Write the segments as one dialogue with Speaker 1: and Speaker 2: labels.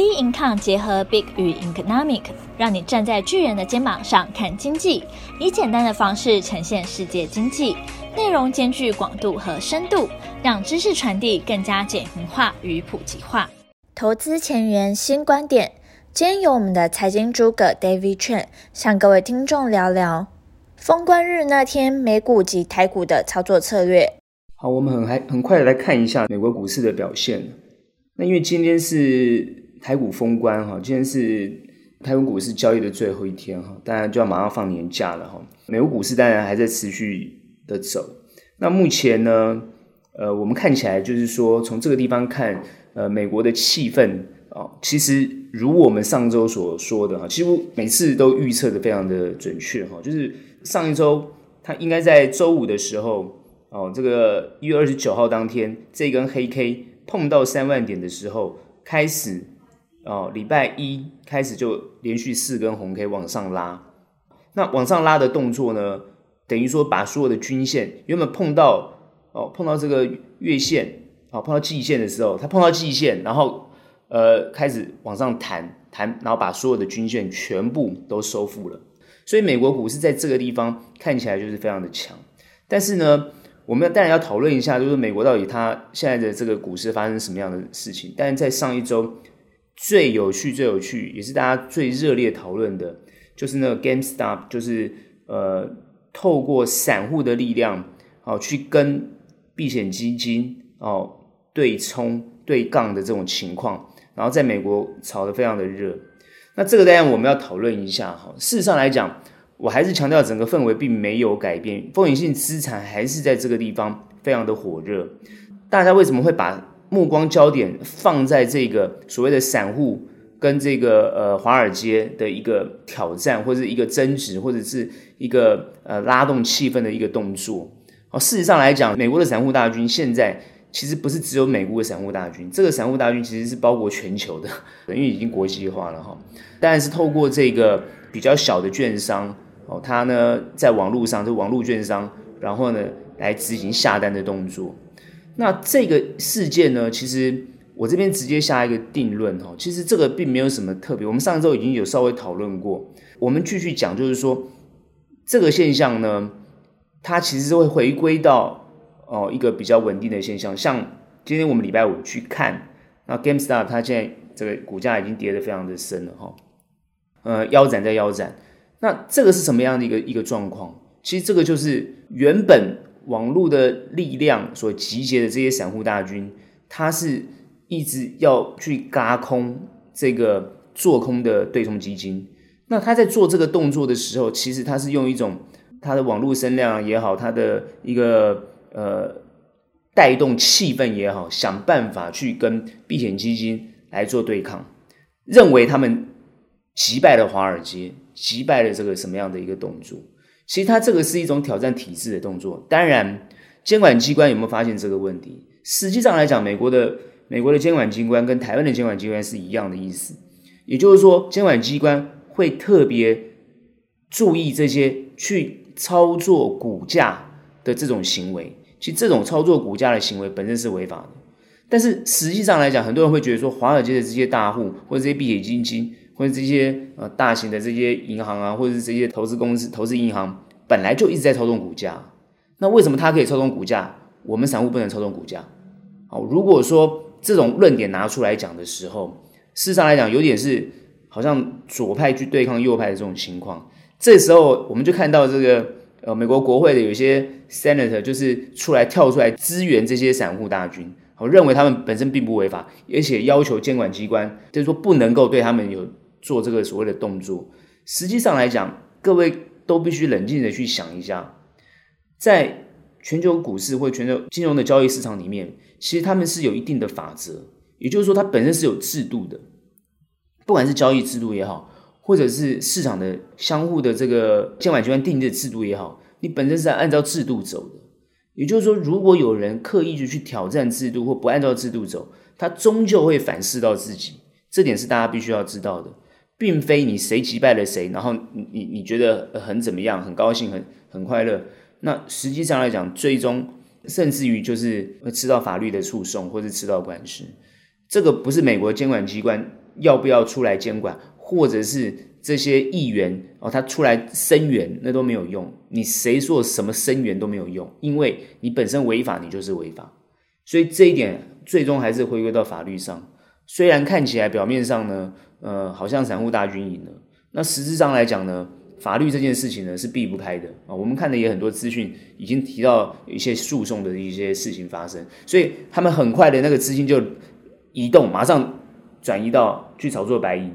Speaker 1: B Income 结合 Big 与 Economic，让你站在巨人的肩膀上看经济，以简单的方式呈现世界经济，内容兼具广度和深度，让知识传递更加简明化与普及化。投资前沿新观点，今天由我们的财经诸葛 David Chen 向各位听众聊聊封关日那天美股及台股的操作策略。
Speaker 2: 好，我们很还很快的来看一下美国股市的表现。那因为今天是台股封关哈，今天是台湾股市交易的最后一天哈，当然就要马上放年假了哈。美国股市当然还在持续的走。那目前呢，呃，我们看起来就是说，从这个地方看，呃，美国的气氛啊，其实如我们上周所说的哈，几乎每次都预测的非常的准确哈。就是上一周，它应该在周五的时候哦，这个一月二十九号当天，这根黑 K 碰到三万点的时候开始。哦，礼拜一开始就连续四根红 K 往上拉，那往上拉的动作呢，等于说把所有的均线原本碰到哦碰到这个月线，哦碰到季线的时候，它碰到季线，然后呃开始往上弹弹，然后把所有的均线全部都收复了。所以美国股市在这个地方看起来就是非常的强，但是呢，我们当然要讨论一下，就是美国到底它现在的这个股市发生什么样的事情？但是在上一周。最有趣、最有趣，也是大家最热烈讨论的，就是那个 GameStop，就是呃，透过散户的力量，哦，去跟避险基金哦对冲、对杠的这种情况，然后在美国炒得非常的热。那这个当然我们要讨论一下哈。事实上来讲，我还是强调整个氛围并没有改变，风险性资产还是在这个地方非常的火热。大家为什么会把目光焦点放在这个所谓的散户跟这个呃华尔街的一个挑战，或者一个争执，或者是一个呃拉动气氛的一个动作。哦，事实上来讲，美国的散户大军现在其实不是只有美国的散户大军，这个散户大军其实是包括全球的，因为已经国际化了哈。但是透过这个比较小的券商哦，他呢在网络上，就网络券商，然后呢来执行下单的动作。那这个事件呢，其实我这边直接下一个定论哈，其实这个并没有什么特别。我们上周已经有稍微讨论过，我们继续讲，就是说这个现象呢，它其实是会回归到哦一个比较稳定的现象。像今天我们礼拜五去看，那 GameStop 它现在这个股价已经跌得非常的深了哈，呃腰斩在腰斩。那这个是什么样的一个一个状况？其实这个就是原本。网络的力量所集结的这些散户大军，他是一直要去轧空这个做空的对冲基金。那他在做这个动作的时候，其实他是用一种他的网络声量也好，他的一个呃带动气氛也好，想办法去跟避险基金来做对抗，认为他们击败了华尔街，击败了这个什么样的一个动作。其实它这个是一种挑战体制的动作。当然，监管机关有没有发现这个问题？实际上来讲，美国的美国的监管机关跟台湾的监管机关是一样的意思。也就是说，监管机关会特别注意这些去操作股价的这种行为。其实这种操作股价的行为本身是违法的。但是实际上来讲，很多人会觉得说，华尔街的这些大户或者这些避险基金。或者这些呃大型的这些银行啊，或者是这些投资公司、投资银行，本来就一直在操纵股价。那为什么它可以操纵股价？我们散户不能操纵股价？好，如果说这种论点拿出来讲的时候，事实上来讲，有点是好像左派去对抗右派的这种情况。这时候我们就看到这个呃美国国会的有些 senator 就是出来跳出来支援这些散户大军，我认为他们本身并不违法，而且要求监管机关就是说不能够对他们有。做这个所谓的动作，实际上来讲，各位都必须冷静的去想一下，在全球股市或全球金融的交易市场里面，其实他们是有一定的法则，也就是说，它本身是有制度的，不管是交易制度也好，或者是市场的相互的这个监管机关定的制度也好，你本身是按照制度走的。也就是说，如果有人刻意的去挑战制度或不按照制度走，他终究会反噬到自己，这点是大家必须要知道的。并非你谁击败了谁，然后你你你觉得很怎么样，很高兴，很很快乐。那实际上来讲，最终甚至于就是会吃到法律的诉讼，或是吃到官司。这个不是美国监管机关要不要出来监管，或者是这些议员哦，他出来声援，那都没有用。你谁说什么声援都没有用，因为你本身违法，你就是违法。所以这一点最终还是回归到法律上。虽然看起来表面上呢，呃，好像散户大军赢了，那实质上来讲呢，法律这件事情呢是避不开的啊。我们看的也很多资讯已经提到一些诉讼的一些事情发生，所以他们很快的那个资金就移动，马上转移到去炒作白银。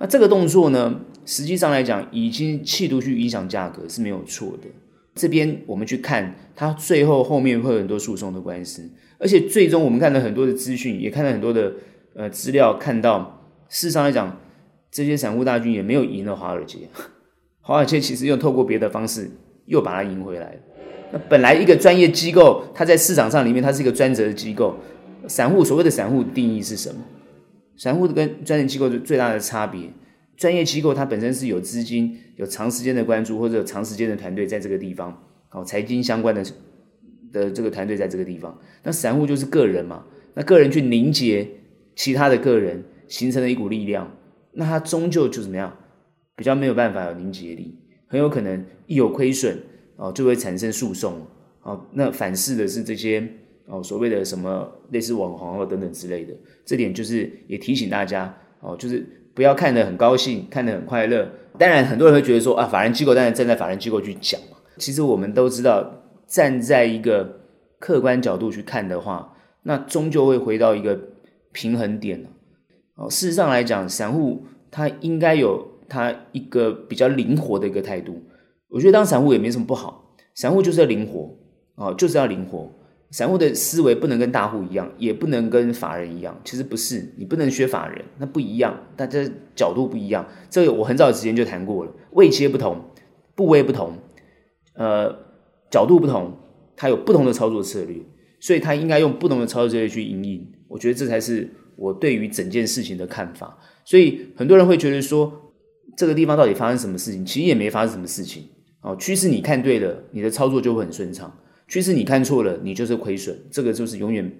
Speaker 2: 那这个动作呢，实际上来讲已经企图去影响价格是没有错的。这边我们去看，它最后后面会有很多诉讼的官司，而且最终我们看到很多的资讯，也看到很多的呃资料，看到事实上来讲，这些散户大军也没有赢了华尔街，华尔街其实又透过别的方式又把它赢回来。那本来一个专业机构，它在市场上里面它是一个专责的机构，散户所谓的散户定义是什么？散户跟专业机构的最大的差别。专业机构它本身是有资金、有长时间的关注或者有长时间的团队在这个地方，哦，财经相关的的这个团队在这个地方。那散户就是个人嘛，那个人去凝结其他的个人，形成了一股力量，那他终究就怎么样？比较没有办法有凝结力，很有可能一有亏损哦，就会产生诉讼哦。那反噬的是这些哦所谓的什么类似网红或等等之类的，这点就是也提醒大家哦，就是。不要看得很高兴，看得很快乐。当然，很多人会觉得说啊，法人机构当然站在法人机构去讲嘛。其实我们都知道，站在一个客观角度去看的话，那终究会回到一个平衡点。哦，事实上来讲，散户他应该有他一个比较灵活的一个态度。我觉得当散户也没什么不好，散户就是要灵活，哦，就是要灵活。散户的思维不能跟大户一样，也不能跟法人一样。其实不是，你不能学法人，那不一样，大家角度不一样。这个我很早之前就谈过了，位阶不同，部位不同，呃，角度不同，它有不同的操作策略，所以他应该用不同的操作策略去因应。我觉得这才是我对于整件事情的看法。所以很多人会觉得说，这个地方到底发生什么事情？其实也没发生什么事情。哦，趋势你看对了，你的操作就会很顺畅。趋势你看错了，你就是亏损，这个就是永远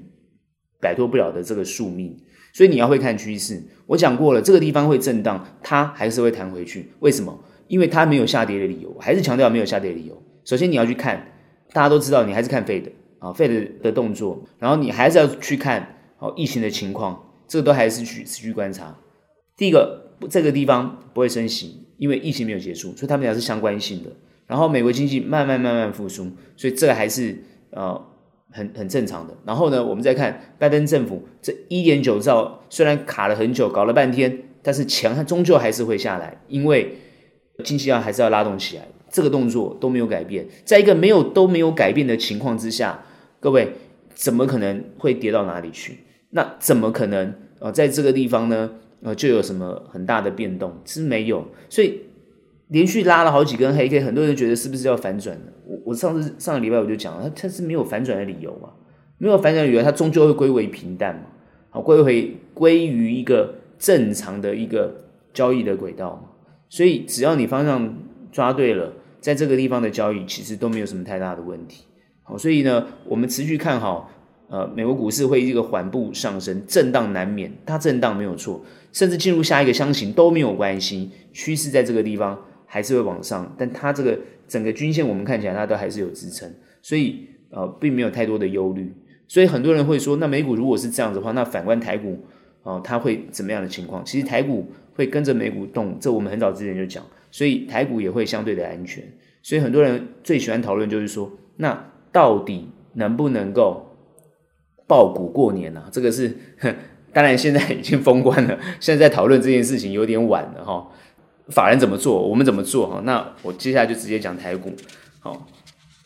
Speaker 2: 摆脱不了的这个宿命。所以你要会看趋势。我讲过了，这个地方会震荡，它还是会弹回去。为什么？因为它没有下跌的理由。还是强调没有下跌的理由。首先你要去看，大家都知道，你还是看废的啊，Fed 的动作，然后你还是要去看哦疫情的情况，这个都还是去持续观察。第一个，这个地方不会升息，因为疫情没有结束，所以他们俩是相关性的。然后美国经济慢慢慢慢复苏，所以这个还是呃很很正常的。然后呢，我们再看拜登政府这一点九兆，虽然卡了很久，搞了半天，但是钱它终究还是会下来，因为经济要还是要拉动起来。这个动作都没有改变，在一个没有都没有改变的情况之下，各位怎么可能会跌到哪里去？那怎么可能呃在这个地方呢呃就有什么很大的变动？是没有，所以。连续拉了好几根黑 K，很多人觉得是不是要反转？我我上次上个礼拜我就讲了，它它是没有反转的理由嘛，没有反转的理由，它终究会归为平淡嘛，好归回归于一个正常的一个交易的轨道嘛。所以只要你方向抓对了，在这个地方的交易其实都没有什么太大的问题。好，所以呢，我们持续看好，呃，美国股市会一个缓步上升，震荡难免，它震荡没有错，甚至进入下一个箱型都没有关系，趋势在这个地方。还是会往上，但它这个整个均线我们看起来它都还是有支撑，所以呃并没有太多的忧虑。所以很多人会说，那美股如果是这样子的话，那反观台股哦、它会怎么样的情况？其实台股会跟着美股动，这我们很早之前就讲，所以台股也会相对的安全。所以很多人最喜欢讨论就是说，那到底能不能够爆股过年呢、啊？这个是当然现在已经封关了，现在在讨论这件事情有点晚了哈。法人怎么做，我们怎么做哈？那我接下来就直接讲台股。好，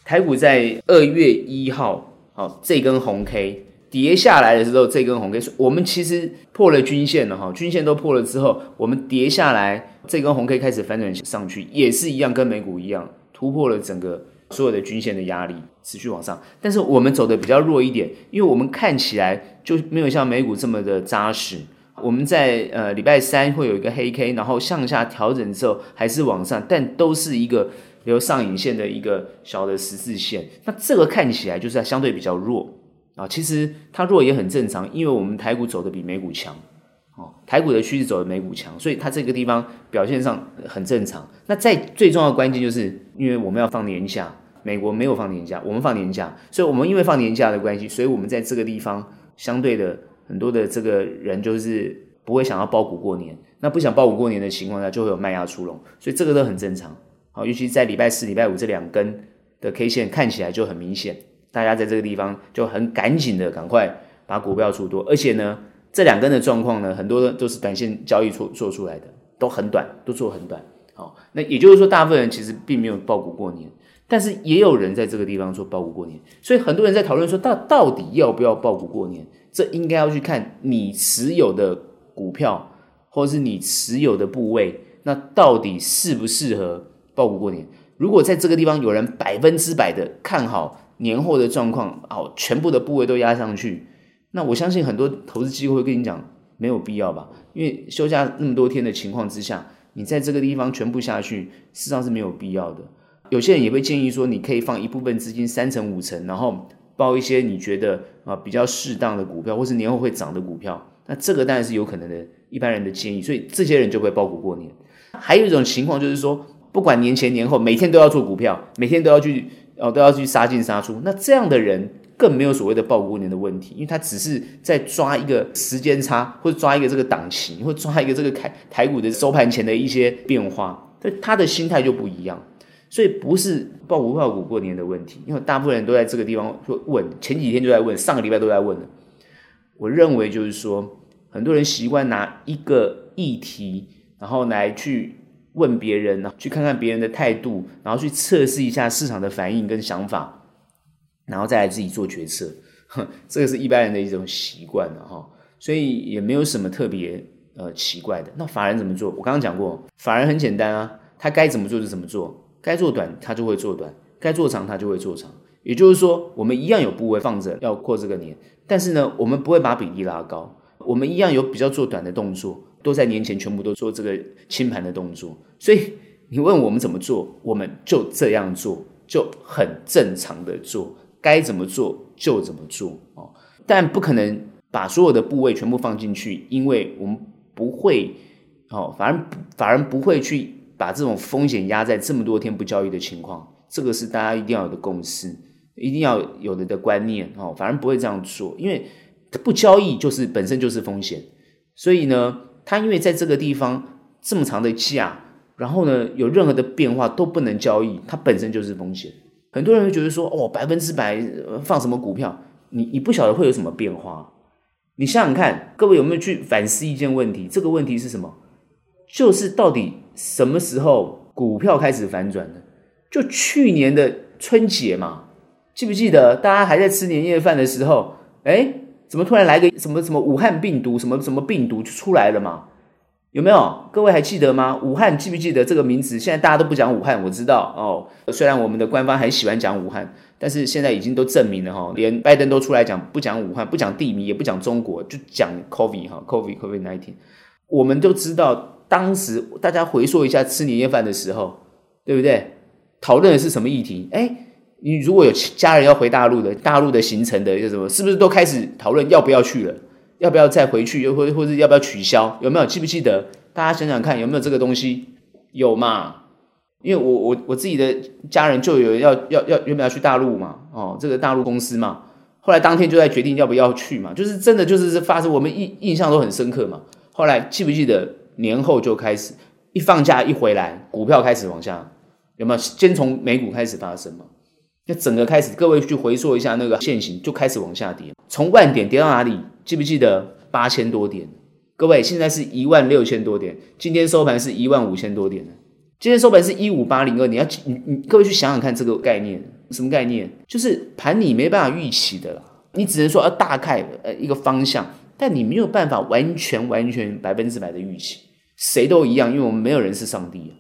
Speaker 2: 台股在二月一号，好，这根红 K 跌下来的时候，这根红 K 我们其实破了均线了哈，均线都破了之后，我们跌下来，这根红 K 开始反转上去，也是一样，跟美股一样，突破了整个所有的均线的压力，持续往上。但是我们走的比较弱一点，因为我们看起来就没有像美股这么的扎实。我们在呃礼拜三会有一个黑 K，然后向下调整之后还是往上，但都是一个留上影线的一个小的十字线。那这个看起来就是相对比较弱啊，其实它弱也很正常，因为我们台股走的比美股强，哦，台股的趋势走的美股强，所以它这个地方表现上很正常。那在最重要的关键就是，因为我们要放年假，美国没有放年假，我们放年假，所以我们因为放年假的关系，所以我们在这个地方相对的很多的这个人就是不会想要包股过年。那不想包股过年的情况下，就会有卖压出笼，所以这个都很正常。好，尤其在礼拜四、礼拜五这两根的 K 线看起来就很明显，大家在这个地方就很赶紧的赶快把股票出多，而且呢。这两根的状况呢，很多都是短线交易做做出来的，都很短，都做很短。好，那也就是说，大部分人其实并没有抱股过年，但是也有人在这个地方做抱股过年。所以很多人在讨论说，到到底要不要报股过年？这应该要去看你持有的股票，或者是你持有的部位，那到底适不适合报股过年？如果在这个地方有人百分之百的看好年后的状况，好，全部的部位都压上去。那我相信很多投资机构会跟你讲，没有必要吧？因为休假那么多天的情况之下，你在这个地方全部下去，事实上是没有必要的。有些人也会建议说，你可以放一部分资金三成五成，然后抱一些你觉得啊比较适当的股票，或是年后会涨的股票。那这个当然是有可能的，一般人的建议。所以这些人就会抱股过年。还有一种情况就是说，不管年前年后，每天都要做股票，每天都要去哦都要去杀进杀出。那这样的人。更没有所谓的抱股过年的问题，因为他只是在抓一个时间差，或者抓一个这个档期，或抓一个这个台台股的收盘前的一些变化，所以他的心态就不一样，所以不是报不抱股过年的问题，因为大部分人都在这个地方说问，前几天就在问，上个礼拜都在问了。我认为就是说，很多人习惯拿一个议题，然后来去问别人，去看看别人的态度，然后去测试一下市场的反应跟想法。然后再来自己做决策，哼，这个是一般人的一种习惯了哈，所以也没有什么特别呃奇怪的。那法人怎么做？我刚刚讲过，法人很简单啊，他该怎么做就怎么做，该做短他就会做短，该做长他就会做长。也就是说，我们一样有部位放着要过这个年，但是呢，我们不会把比例拉高，我们一样有比较做短的动作，都在年前全部都做这个清盘的动作。所以你问我们怎么做，我们就这样做，就很正常的做。该怎么做就怎么做哦，但不可能把所有的部位全部放进去，因为我们不会哦，反而反而不会去把这种风险压在这么多天不交易的情况，这个是大家一定要有的共识，一定要有的的观念哦，反而不会这样做，因为不交易就是本身就是风险，所以呢，他因为在这个地方这么长的假，然后呢，有任何的变化都不能交易，它本身就是风险。很多人会觉得说：“哦，百分之百放什么股票？你你不晓得会有什么变化？你想想看，各位有没有去反思一件问题？这个问题是什么？就是到底什么时候股票开始反转的？就去年的春节嘛，记不记得？大家还在吃年夜饭的时候，哎，怎么突然来个什么什么武汉病毒，什么什么病毒就出来了嘛？”有没有？各位还记得吗？武汉记不记得这个名字？现在大家都不讲武汉，我知道哦。虽然我们的官方很喜欢讲武汉，但是现在已经都证明了哈，连拜登都出来讲不讲武汉，不讲地名，也不讲中国，就讲 COVID 哈，COVID COVID nineteen。我们都知道，当时大家回溯一下吃年夜饭的时候，对不对？讨论的是什么议题？哎，你如果有家人要回大陆的，大陆的行程的一个什么，是不是都开始讨论要不要去了？要不要再回去？又或或者要不要取消？有没有记不记得？大家想想看，有没有这个东西？有嘛？因为我我我自己的家人就有要要要原本要去大陆嘛？哦，这个大陆公司嘛，后来当天就在决定要不要去嘛。就是真的就是发生，我们印印象都很深刻嘛。后来记不记得年后就开始一放假一回来，股票开始往下，有没有？先从美股开始发生嘛？那整个开始，各位去回溯一下那个线型，就开始往下跌，从万点跌到哪里？记不记得八千多点？各位，现在是一万六千多点，今天收盘是一万五千多点。今天收盘是一五八零二，你要你你各位去想想看这个概念，什么概念？就是盘你没办法预期的啦，你只能说要大概呃一个方向，但你没有办法完全完全百分之百的预期，谁都一样，因为我们没有人是上帝，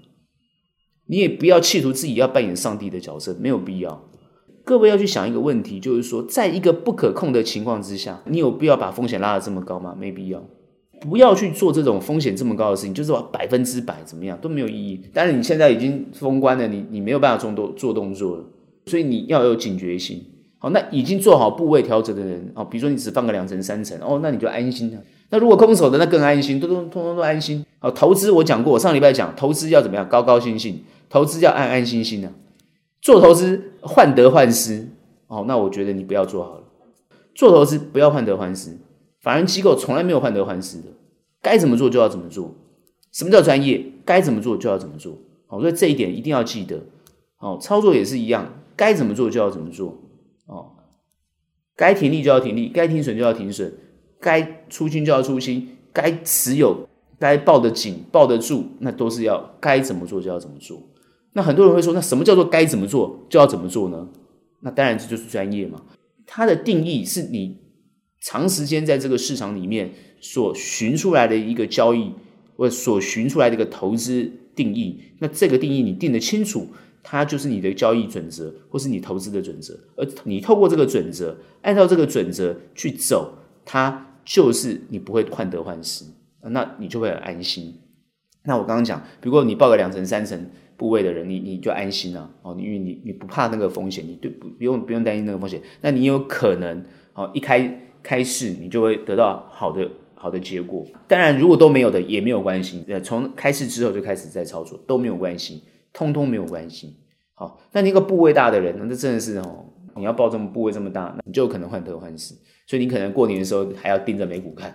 Speaker 2: 你也不要企图自己要扮演上帝的角色，没有必要。各位要去想一个问题，就是说，在一个不可控的情况之下，你有必要把风险拉得这么高吗？没必要，不要去做这种风险这么高的事情，就是说百分之百怎么样都没有意义。但是你现在已经封关了，你你没有办法做动做动作了，所以你要有警觉性。好，那已经做好部位调整的人，哦，比如说你只放个两层三层，哦，那你就安心了。那如果空手的，那更安心，都都通通都安心。好，投资我讲过，我上礼拜讲投资要怎么样，高高兴兴，投资要安安心心的、做投资患得患失，哦，那我觉得你不要做好了。做投资不要患得患失，法人机构从来没有患得患失的，该怎么做就要怎么做。什么叫专业？该怎么做就要怎么做。好，所以这一点一定要记得。好，操作也是一样，该怎么做就要怎么做。哦，该停利就要停利，该停损就要停损，该出清就要出清，该持有、该抱得紧、抱得住，那都是要该怎么做就要怎么做。那很多人会说，那什么叫做该怎么做就要怎么做呢？那当然这就是专业嘛。它的定义是你长时间在这个市场里面所寻出来的一个交易，或者所寻出来的一个投资定义。那这个定义你定得清楚，它就是你的交易准则，或是你投资的准则。而你透过这个准则，按照这个准则去走，它就是你不会患得患失，那你就会很安心。那我刚刚讲，如果你报个两成三成。部位的人，你你就安心了哦，因为你你不怕那个风险，你对不不用不用担心那个风险，那你有可能哦，一开开市你就会得到好的好的结果。当然，如果都没有的也没有关系，呃，从开市之后就开始在操作都没有关系，通通没有关系。好，那你一个部位大的人，那这真的是哦，你要报这么部位这么大，那你就可能患得患失，所以你可能过年的时候还要盯着美股看。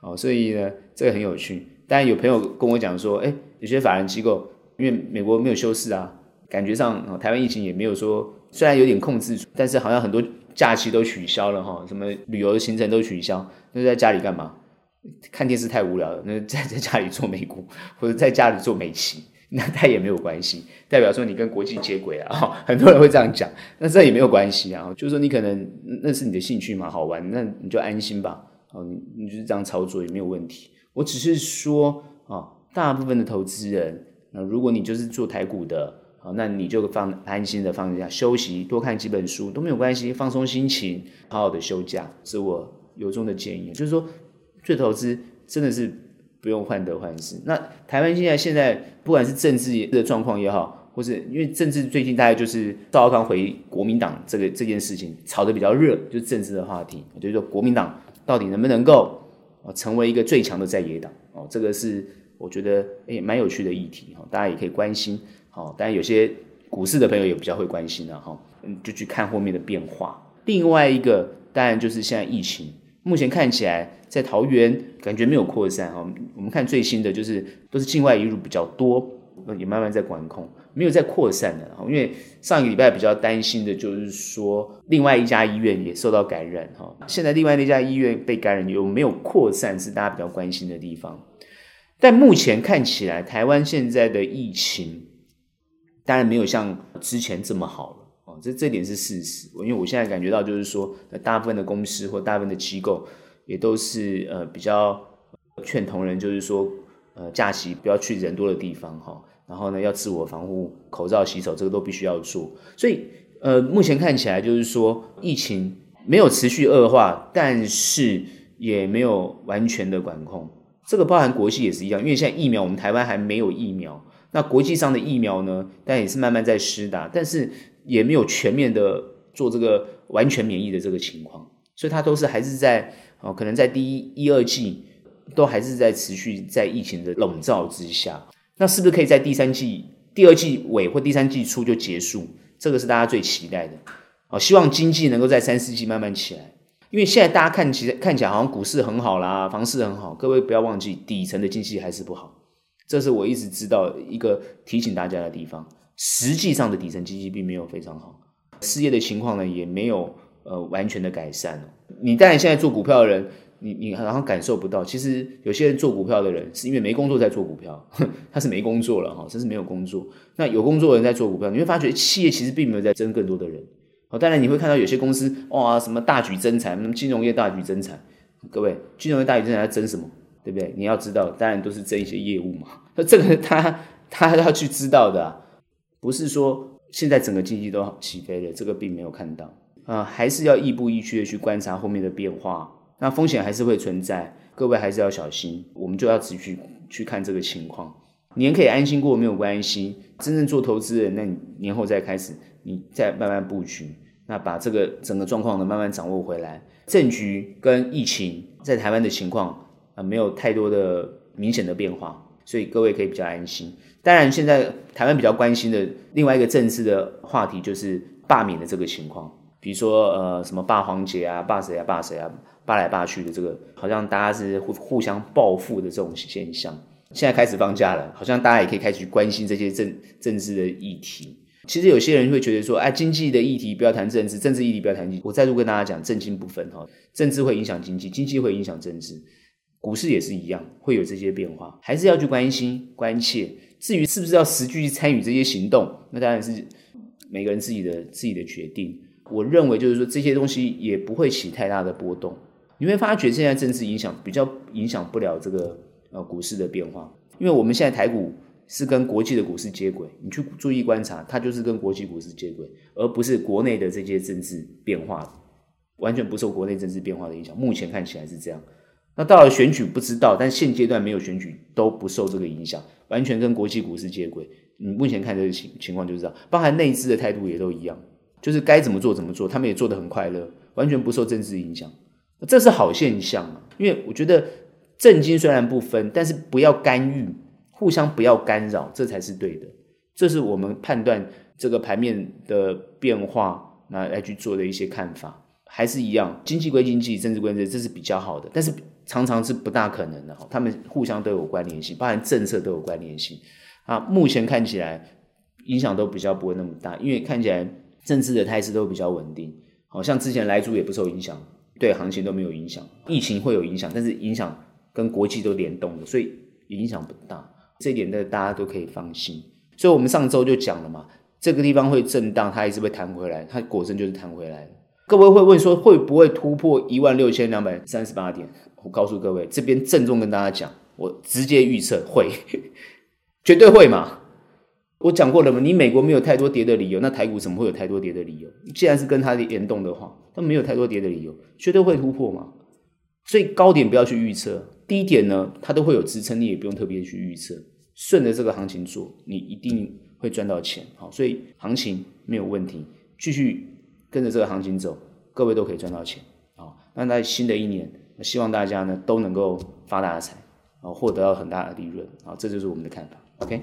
Speaker 2: 好，所以呢，这个很有趣。当然有朋友跟我讲说，哎，有些法人机构。因为美国没有休市啊，感觉上台湾疫情也没有说，虽然有点控制，但是好像很多假期都取消了哈，什么旅游行程都取消，那在家里干嘛？看电视太无聊了，那在 在家里做美股或者在家里做美期，那他也没有关系，代表说你跟国际接轨了哈，很多人会这样讲，那这也没有关系啊，就是说你可能那是你的兴趣嘛，好玩，那你就安心吧，哦，你你就是这样操作也没有问题。我只是说啊，大部分的投资人。那如果你就是做台股的，好，那你就放安心的放一下休息，多看几本书都没有关系，放松心情，好好的休假，是我由衷的建议。就是说，做投资真的是不用患得患失。那台湾现在现在不管是政治的状况也好，或是因为政治最近大概就是赵少康回国民党这个这件事情炒得比较热，就是政治的话题，就是说国民党到底能不能够成为一个最强的在野党哦，这个是。我觉得诶，蛮有趣的议题哈，大家也可以关心。好，当然有些股市的朋友也比较会关心了哈，嗯，就去看后面的变化。另外一个当然就是现在疫情，目前看起来在桃园感觉没有扩散哈。我们看最新的就是都是境外移入比较多，也慢慢在管控，没有在扩散的。因为上个礼拜比较担心的就是说，另外一家医院也受到感染哈。现在另外那家医院被感染有没有扩散，是大家比较关心的地方。但目前看起来，台湾现在的疫情当然没有像之前这么好了哦，这这点是事实。因为我现在感觉到，就是说，大部分的公司或大部分的机构也都是呃比较劝同仁，就是说，呃，假期不要去人多的地方哈，然后呢，要自我防护，口罩、洗手，这个都必须要做。所以，呃，目前看起来就是说，疫情没有持续恶化，但是也没有完全的管控。这个包含国际也是一样，因为现在疫苗我们台湾还没有疫苗，那国际上的疫苗呢，但也是慢慢在施打，但是也没有全面的做这个完全免疫的这个情况，所以它都是还是在哦，可能在第一一二季都还是在持续在疫情的笼罩之下，那是不是可以在第三季、第二季尾或第三季初就结束？这个是大家最期待的，哦，希望经济能够在三四季慢慢起来。因为现在大家看起来看起来好像股市很好啦，房市很好，各位不要忘记底层的经济还是不好，这是我一直知道一个提醒大家的地方。实际上的底层经济并没有非常好，失业的情况呢也没有呃完全的改善。你当然现在做股票的人，你你好像感受不到，其实有些人做股票的人是因为没工作在做股票，他是没工作了哈，这是没有工作。那有工作的人在做股票，你会发觉企业其实并没有在争更多的人。哦，当然你会看到有些公司哇，什么大举增产，金融业大举增产，各位，金融业大举增产在增什么？对不对？你要知道，当然都是增一些业务嘛。那 这个他他要去知道的，不是说现在整个经济都起飞了，这个并没有看到啊，还是要亦步亦趋的去观察后面的变化。那风险还是会存在，各位还是要小心。我们就要持续去看这个情况。年可以安心过没有关系，真正做投资人，那你年后再开始，你再慢慢布局。那把这个整个状况呢慢慢掌握回来，政局跟疫情在台湾的情况啊没有太多的明显的变化，所以各位可以比较安心。当然，现在台湾比较关心的另外一个政治的话题就是罢免的这个情况，比如说呃什么罢黄捷啊、罢谁啊、罢谁啊、罢来罢去的这个，好像大家是互互相报复的这种现象。现在开始放假了，好像大家也可以开始关心这些政政治的议题。其实有些人会觉得说，哎，经济的议题不要谈政治，政治议题不要谈经济。我再度跟大家讲，政经不分哈，政治会影响经济，经济会影响政治，股市也是一样，会有这些变化，还是要去关心、关切。至于是不是要实际去参与这些行动，那当然是每个人自己的自己的决定。我认为就是说，这些东西也不会起太大的波动。你会发觉现在政治影响比较影响不了这个。呃，股市的变化，因为我们现在台股是跟国际的股市接轨，你去注意观察，它就是跟国际股市接轨，而不是国内的这些政治变化，完全不受国内政治变化的影响。目前看起来是这样。那到了选举不知道，但现阶段没有选举都不受这个影响，完全跟国际股市接轨。你目前看这个情情况就是这样，包含内资的态度也都一样，就是该怎么做怎么做，他们也做得很快乐，完全不受政治影响，这是好现象啊，因为我觉得。政经虽然不分，但是不要干预，互相不要干扰，这才是对的。这是我们判断这个盘面的变化，拿来去做的一些看法，还是一样，经济归经济，政治归政治，这是比较好的。但是常常是不大可能的，他们互相都有关联性，包含政策都有关联性啊。目前看起来影响都比较不会那么大，因为看起来政治的态势都比较稳定，好像之前来租也不受影响，对行情都没有影响，疫情会有影响，但是影响。跟国际都联动的，所以影响不大，这一点呢大家都可以放心。所以我们上周就讲了嘛，这个地方会震荡，它还是会弹回来，它果真就是弹回来了。各位会问说会不会突破一万六千两百三十八点？我告诉各位，这边郑重跟大家讲，我直接预测会，绝对会嘛。我讲过了嘛，你美国没有太多跌的理由，那台股怎么会有太多跌的理由？既然是跟它联动的话，它没有太多跌的理由，绝对会突破嘛。所以高点不要去预测，第一点呢，它都会有支撑，你也不用特别去预测，顺着这个行情做，你一定会赚到钱。好，所以行情没有问题，继续跟着这个行情走，各位都可以赚到钱。好，那在新的一年，希望大家呢都能够发大财，啊，获得到很大的利润。好，这就是我们的看法。OK。